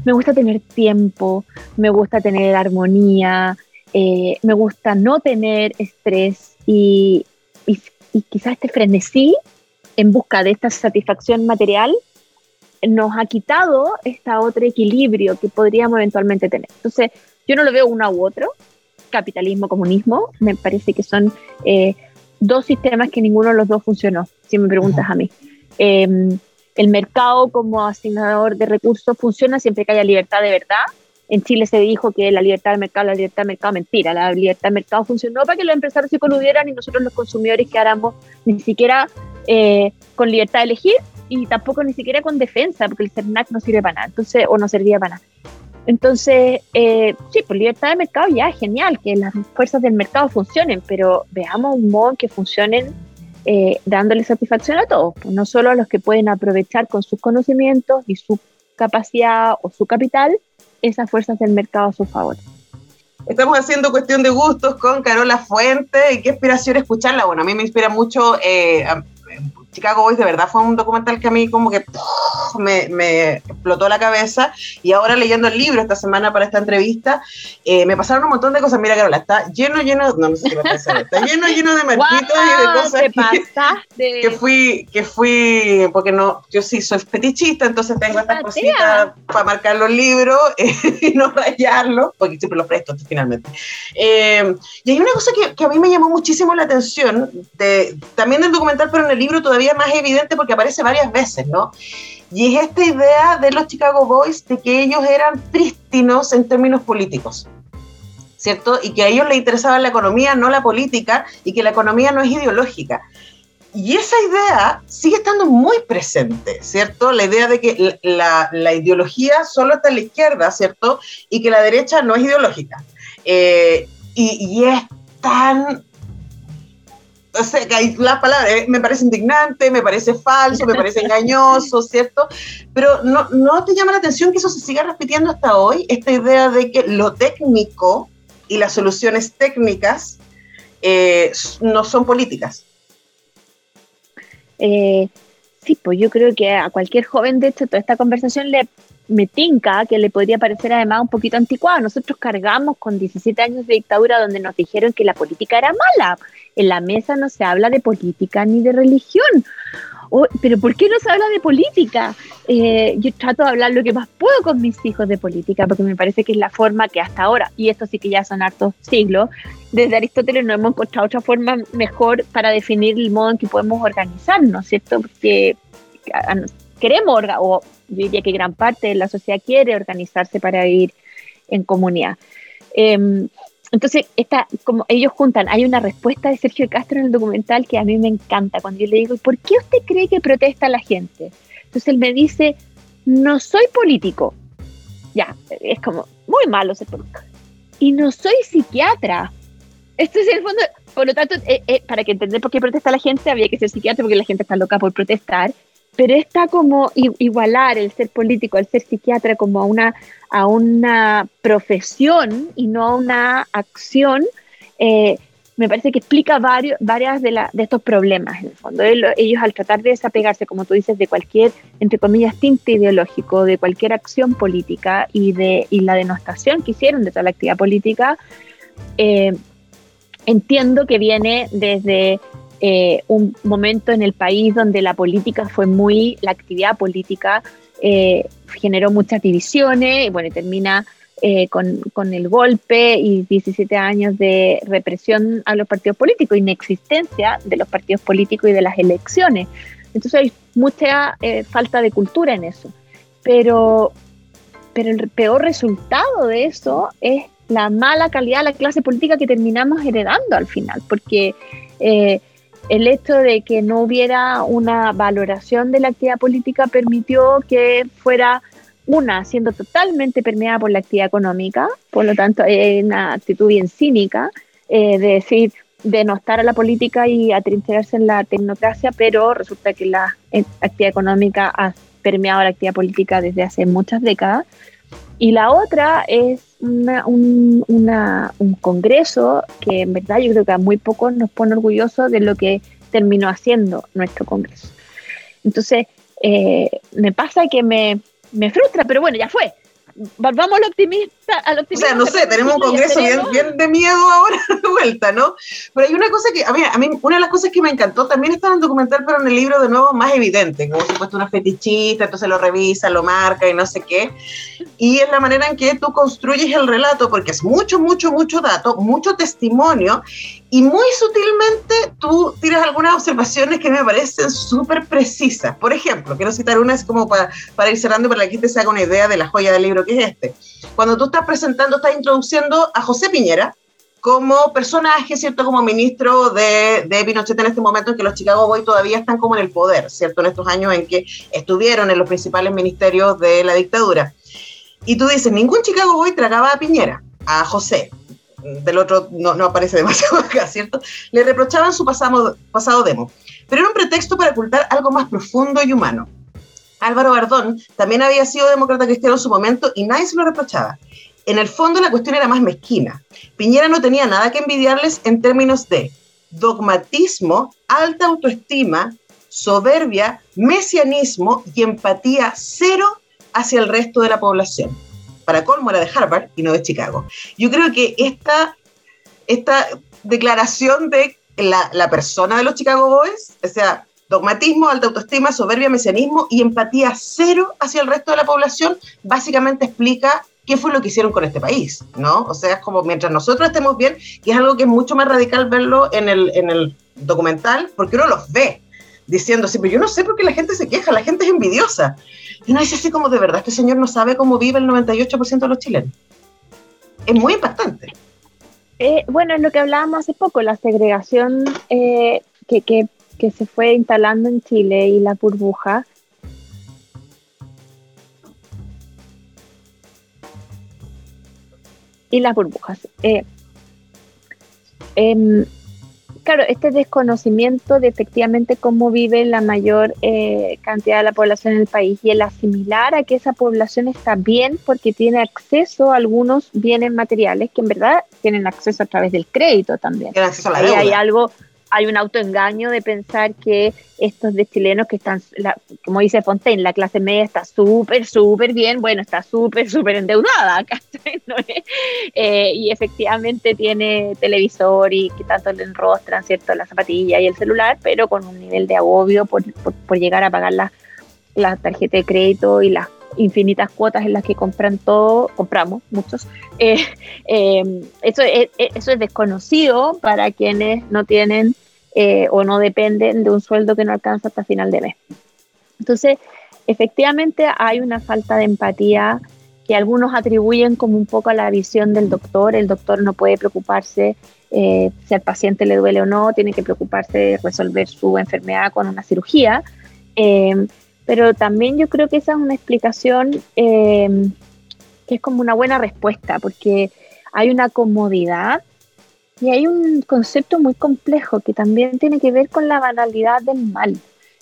me gusta tener tiempo, me gusta tener armonía, eh, me gusta no tener estrés y, y, quizás este frenesí en busca de esta satisfacción material nos ha quitado este otro equilibrio que podríamos eventualmente tener. Entonces, yo no lo veo uno u otro, capitalismo, comunismo, me parece que son eh, dos sistemas que ninguno de los dos funcionó, si me preguntas a mí. Em, el mercado como asignador de recursos funciona siempre que haya libertad de verdad. En Chile se dijo que la libertad del mercado, la libertad del mercado, mentira, la libertad del mercado funcionó para que los empresarios se coludieran y nosotros los consumidores quedáramos ni siquiera eh, con libertad de elegir y tampoco ni siquiera con defensa, porque el CERNAC no sirve para nada, entonces, o no servía para nada. Entonces, eh, sí, por libertad de mercado ya, genial, que las fuerzas del mercado funcionen, pero veamos un modo en que funcionen eh, dándole satisfacción a todos, pues no solo a los que pueden aprovechar con sus conocimientos y su capacidad o su capital esas fuerzas del mercado a su favor. Estamos haciendo cuestión de gustos con Carola Fuente qué inspiración escucharla. Bueno, a mí me inspira mucho eh, Chicago Boys de verdad fue un documental que a mí como que me, explotó la cabeza. Y ahora leyendo el libro esta semana para esta entrevista eh, me pasaron un montón de cosas. Mira, Carola, está lleno, lleno, no, no sé qué me pasa, está lleno, lleno de marquitos y de cosas que, que, fui, que fui, porque no, yo sí soy fetichista, entonces tengo estas cositas para marcar los libros y no rayarlos, porque siempre los presto finalmente. Eh, y hay una cosa que, que, a mí me llamó muchísimo la atención, de, también del documental, pero en el libro todavía más evidente porque aparece varias veces, ¿no? Y es esta idea de los Chicago Boys de que ellos eran prístinos en términos políticos. ¿Cierto? Y que a ellos les interesaba la economía, no la política, y que la economía no es ideológica. Y esa idea sigue estando muy presente, ¿cierto? La idea de que la, la ideología solo está en la izquierda, ¿cierto? Y que la derecha no es ideológica. Eh, y, y, es tan o sea, las palabras, eh, me parece indignante, me parece falso, me parece engañoso, ¿cierto? Pero no, no te llama la atención que eso se siga repitiendo hasta hoy, esta idea de que lo técnico y las soluciones técnicas eh, no son políticas. Eh, sí, pues yo creo que a cualquier joven, de hecho, toda esta conversación le me tinca que le podría parecer además un poquito anticuado. Nosotros cargamos con 17 años de dictadura donde nos dijeron que la política era mala en la mesa no se habla de política ni de religión. pero ¿por qué no se habla de política? Eh, yo trato de hablar lo que más puedo con mis hijos de política, porque me parece que es la forma que hasta ahora, y esto sí que ya son hartos siglos, desde Aristóteles no hemos encontrado otra forma mejor para definir el modo en que podemos organizarnos, ¿cierto? Porque queremos, o yo diría que gran parte de la sociedad quiere organizarse para vivir en comunidad. Em, entonces, esta, como ellos juntan, hay una respuesta de Sergio Castro en el documental que a mí me encanta, cuando yo le digo, ¿por qué usted cree que protesta la gente? Entonces él me dice, no soy político. Ya, es como muy malo ser político. Y no soy psiquiatra. Esto es el fondo, por lo tanto, eh, eh, para que entender por qué protesta la gente, había que ser psiquiatra porque la gente está loca por protestar pero está como igualar el ser político, el ser psiquiatra como a una, a una profesión y no a una acción, eh, me parece que explica varios, varias de, la, de estos problemas en el fondo. Ellos al tratar de desapegarse, como tú dices, de cualquier, entre comillas, tinte ideológico, de cualquier acción política y de y la denostación que hicieron de toda la actividad política, eh, entiendo que viene desde eh, un momento en el país donde la política fue muy, la actividad política eh, generó muchas divisiones y bueno, termina eh, con, con, el golpe y 17 años de represión a los partidos políticos, inexistencia de los partidos políticos y de las elecciones. Entonces hay mucha falta de cultura en eso. Pero, pero el peor resultado de eso es la mala calidad de la clase política que terminamos heredando al final, porque el hecho de que no hubiera una valoración de la actividad política permitió que fuera una siendo totalmente permeada por la actividad económica, por lo tanto es una actitud bien cínica eh, de decir denostar a la política y atrincherarse en la tecnocracia, pero resulta que la eh, actividad económica ha permeado la actividad política desde hace muchas décadas. Y la otra es un, congreso que en verdad yo creo que a muy pocos nos pone orgullosos de lo que terminó haciendo nuestro congreso. Entonces, eh, me pasa que me, frustra, pero bueno, ya fue. Vamos al optimista, al optimista. O sea, no sé, tenemos un congreso bien, bien, de miedo ahora de vuelta, ¿no? Pero hay una cosa que, a mí, a mí, una de las cosas que me encantó también está en el documental, pero en el libro de nuevo más evidente, como si fuese una fetichista, entonces lo revisa, lo marca y no sé qué. Y es la manera en que tú construyes el relato, porque es mucho, mucho, mucho dato, mucho testimonio, y muy sutilmente tú tiras algunas observaciones que me parecen súper precisas. Por ejemplo, quiero citar una, es como para, para ir cerrando, para que la gente se haga una idea de la joya del libro que es este. Cuando tú estás presentando, estás introduciendo a José Piñera como personaje, ¿cierto? Como ministro de, de Pinochet en este momento en que los Chicago Boys todavía están como en el poder, ¿cierto? En estos años en que estuvieron en los principales ministerios de la dictadura. Y tú dices, ningún Chicago Boy tragaba a Piñera, a José, del otro no, aparece demasiado acá, ¿cierto? Le reprochaban su pasado, pasado demo, pero era un pretexto para ocultar algo más profundo y humano. Álvaro Bardón también había sido demócrata cristiano en su momento y nadie se lo reprochaba. En el fondo la cuestión era más mezquina. Piñera no tenía nada que envidiarles en términos de dogmatismo, alta autoestima, soberbia, mesianismo y empatía cero hacia el resto de la población. Para colmo era de Harvard y no de Chicago. Yo creo que esta, esta declaración de la, la persona de los Chicago Boys, o sea, Dogmatismo, alta autoestima, soberbia, mesianismo y empatía cero hacia el resto de la población, básicamente explica qué fue lo que hicieron con este país, ¿no? O sea, es como mientras nosotros estemos bien, que es algo que es mucho más radical verlo en el, en el documental, porque uno los ve diciendo así, pero yo no sé por qué la gente se queja, la gente es envidiosa. Y uno dice así como, de verdad, este señor no sabe cómo vive el 98% de los chilenos. Es muy impactante. Eh, bueno, es lo que hablábamos hace poco, la segregación eh, que, que que se fue instalando en Chile y la burbuja. Y las burbujas. Eh, em, claro, este desconocimiento de efectivamente cómo vive la mayor eh, cantidad de la población en el país y el asimilar a que esa población está bien porque tiene acceso a algunos bienes materiales que en verdad tienen acceso a través del crédito también. Ahí hay algo hay un autoengaño de pensar que estos de chilenos que están, como dice Fontaine, la clase media está súper, súper bien, bueno, está súper, súper endeudada, eh, y efectivamente tiene televisor y que tanto le enrostran, ¿cierto?, la zapatilla y el celular, pero con un nivel de agobio por, por, llegar a pagar la, la tarjeta de crédito y las infinitas cuotas en las que compran todo, compramos muchos. Eh, eh, eso, es, eso es desconocido para quienes no tienen eh, o no dependen de un sueldo que no alcanza hasta final de mes. Entonces, efectivamente hay una falta de empatía que algunos atribuyen como un poco a la visión del doctor. El doctor no puede preocuparse si al paciente le duele o no, tiene que preocuparse de resolver su enfermedad con una cirugía. Pero también yo creo que esa es una explicación eh, que es como una buena respuesta, porque hay una comodidad y hay un concepto muy complejo que también tiene que ver con la banalidad del mal.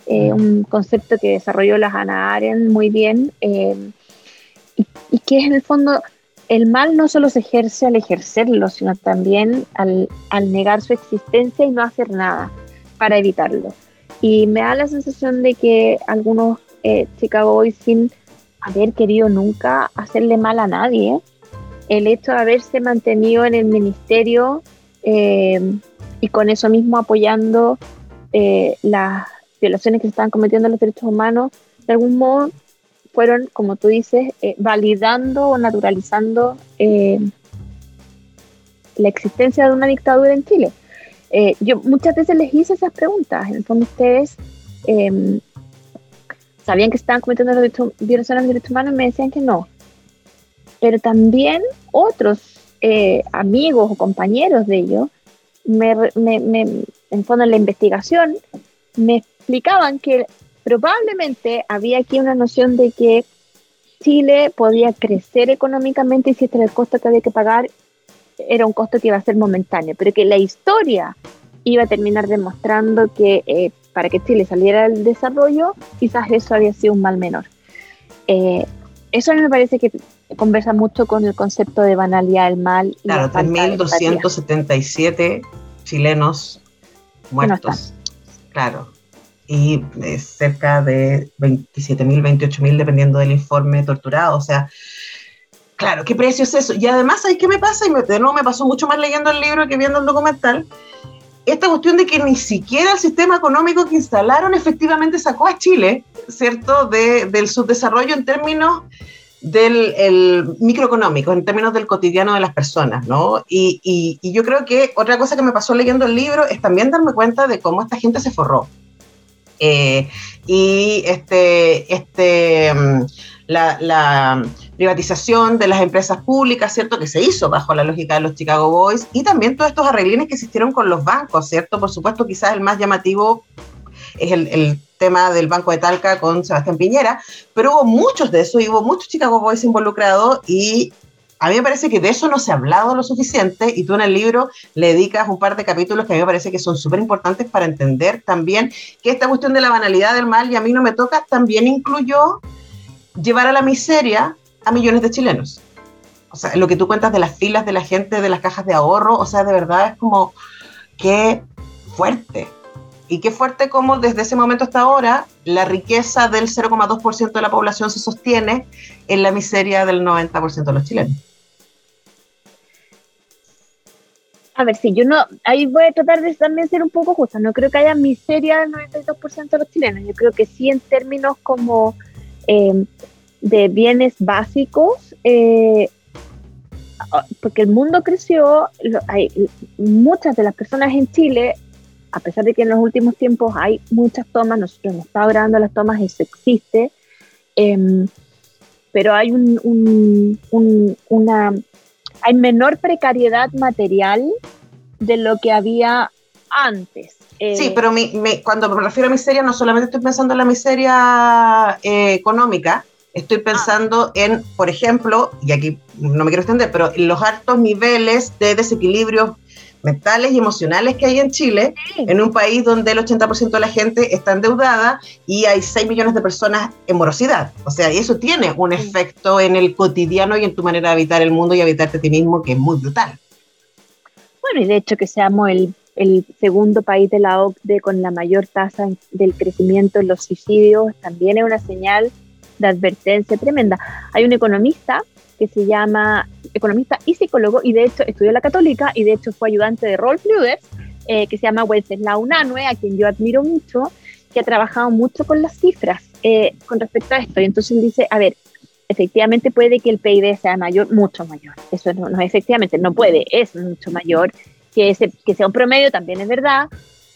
Eh, mm. un concepto que desarrolló la Hannah Arendt muy bien eh, y, y, que es en el fondo el mal no solo se ejerce al ejercerlo, sino también al, al negar su existencia y no hacer nada para evitarlo. Y me da la sensación de que algunos eh, Chicago Boys, sin haber querido nunca hacerle mal a nadie, el hecho de haberse mantenido en el ministerio eh, y con eso mismo apoyando eh, las violaciones que se estaban cometiendo a los derechos humanos, de algún modo fueron, como tú dices, validando o naturalizando la existencia de una dictadura en Chile. Eh, yo muchas veces les hice esas preguntas. En el fondo, ustedes em, sabían que estaban cometiendo violaciones de derechos humanos y me decían que no. Pero también otros eh, amigos o compañeros de ellos, me, me, en fondo en la investigación, me explicaban que probablemente había aquí una noción de que Chile podía crecer económicamente y si este era el costo que había que pagar, era un costo que iba a ser momentáneo, pero que la historia iba a terminar demostrando que eh, para que Chile saliera del desarrollo, quizás eso había sido un mal menor. Eh, eso a mí me parece que conversa mucho con el concepto de banalidad del mal. Claro, 3.277 chilenos muertos. claro. Y eh, cerca de 27.000, 28.000, dependiendo del informe, torturado. O sea, Claro, ¿qué precio es eso? Y además, ¿sabes qué me pasa? Y de nuevo me pasó mucho más leyendo el libro que viendo el documental. Esta cuestión de que ni siquiera el sistema económico que instalaron efectivamente sacó a Chile, ¿cierto?, de, del subdesarrollo en términos del microeconómico, en términos del cotidiano de las personas, ¿no? Y, y, yo creo que otra cosa que me pasó leyendo el libro es también darme cuenta de cómo esta gente se forró. Eh, y este, este, mm, la, la, privatización de las empresas públicas, ¿cierto? Que se hizo bajo la lógica de los Chicago Boys y también todos estos arreglines que existieron con los bancos, ¿cierto? Por supuesto, quizás el más llamativo es el, el tema del Banco de Talca con Sebastián Piñera, pero hubo muchos de eso y hubo muchos Chicago Boys involucrados y a mí me parece que de eso no se ha hablado lo suficiente y tú en el libro le dedicas un par de capítulos que a mí me parece que son súper importantes para entender también que esta cuestión de la banalidad del mal y a mí no me toca también incluyó llevar a la miseria a millones de chilenos. O sea, lo que tú cuentas de las filas de la gente, de las cajas de ahorro, o sea, de verdad es como, qué fuerte. Y qué fuerte como desde ese momento hasta ahora la riqueza del 0,2% de la población se sostiene en la miseria del 90% de los chilenos. A ver, sí, yo no, ahí voy a tratar de también ser un poco justa, no creo que haya miseria del 92% de los chilenos, yo creo que sí en términos como eh, de bienes básicos, eh, porque el mundo creció, hay, muchas de las personas en Chile, a pesar de que en los últimos tiempos hay muchas tomas, nosotros hemos estado grabando las tomas, eso existe, em, pero hay un, una, hay menor precariedad material de lo que había antes. Sí, eh, pero cuando me refiero a miseria, no solamente estoy pensando en la miseria eh, económica, Estoy pensando en, por ejemplo, y aquí no me quiero extender, pero los altos niveles de desequilibrios mentales y emocionales que hay en Chile, en un país donde el 80% de la gente está endeudada y hay 6 millones de personas en morosidad. O sea, y eso tiene un efecto en el cotidiano y en tu manera de habitar el mundo y habitarte a ti mismo que es muy brutal. Bueno, y de hecho que seamos el, el segundo país de la OCDE con la mayor tasa del crecimiento en los suicidios también es una señal de advertencia tremenda. Hay un economista que se llama, economista y psicólogo, y de hecho estudió la católica y de hecho fue ayudante de Rolf Luders, eh, que se llama Wenceslao Unanue, a quien yo admiro mucho, que ha trabajado mucho con las cifras eh, con respecto a esto. Y entonces dice, a ver, efectivamente puede que el PIB sea mayor, mucho mayor. Eso no, no efectivamente, no puede, es mucho mayor. Que, ese, que sea un promedio también es verdad,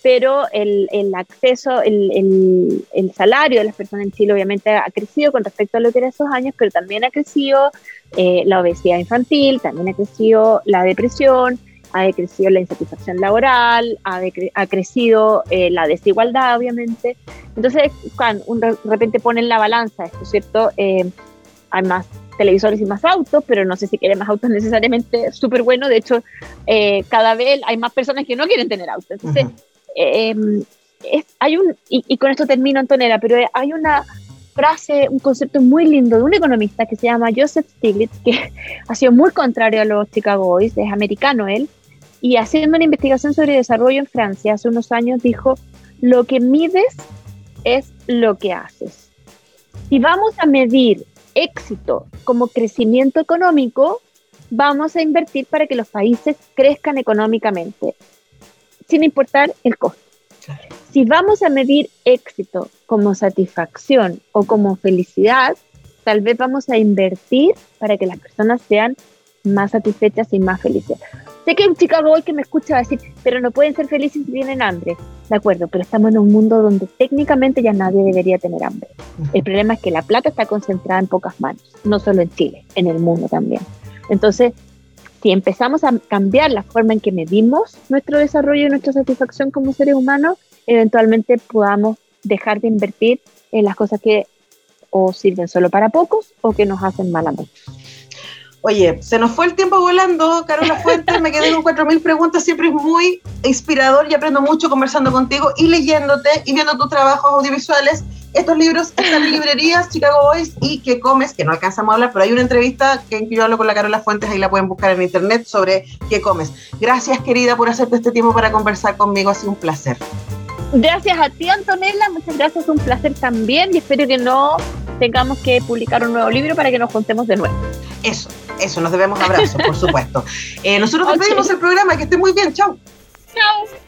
pero el, el acceso, el, salario de las personas en Chile obviamente ha crecido con respecto a lo que era esos años, pero también ha crecido eh, la obesidad infantil, también ha crecido la depresión, ha crecido la insatisfacción laboral, ha, ha crecido eh, la desigualdad, obviamente. Entonces, cuando de repente ponen la balanza, esto cierto, eh, hay más televisores y más autos, pero no sé si quieren más autos necesariamente súper bueno. De hecho, cada vez hay más personas que no quieren tener autos. Entonces, Em, hay un, y, con esto termino, Antonella, pero hay una frase, un concepto muy lindo de un economista que se llama Joseph Stiglitz, que ha sido muy contrario a los Chicago Boys, es americano él, y haciendo una investigación sobre desarrollo en Francia hace unos años dijo, lo que mides es lo que haces. Si vamos a medir éxito como crecimiento económico, vamos a invertir para que los países crezcan económicamente sin importar el costo. Si vamos a medir éxito como satisfacción o como felicidad, tal vez vamos a invertir para que las personas sean más satisfechas y más felices. Sé que hay un Chicago hoy que me escucha decir, pero no pueden ser felices si tienen hambre. De acuerdo, pero estamos en un mundo donde técnicamente ya nadie debería tener hambre. El problema es que la plata está concentrada en pocas manos, no solo en Chile, en el mundo también. Entonces, si empezamos a cambiar la forma en que medimos nuestro desarrollo y nuestra satisfacción como seres humanos, eventualmente podamos dejar de invertir en las cosas que o sirven solo para pocos o que nos hacen mal a muchos. Oye, se nos fue el tiempo volando, Carola Fuentes, me quedé con 4.000 preguntas, siempre es muy inspirador y aprendo mucho conversando contigo y leyéndote y viendo tus trabajos audiovisuales estos libros están en librerías, Chicago Boys y ¿Qué comes? Que no alcanzamos a hablar, pero hay una entrevista que yo hablo con la Carola Fuentes, ahí la pueden buscar en internet sobre ¿Qué comes? Gracias, querida, por hacerte este tiempo para conversar conmigo, ha sido un placer. Gracias a ti, Antonella, muchas gracias, un placer también y espero que no tengamos que publicar un nuevo libro para que nos contemos de nuevo. Eso, eso, nos debemos abrazos, por supuesto. Eh, nosotros despedimos el programa, que esté muy bien, chao. Chao.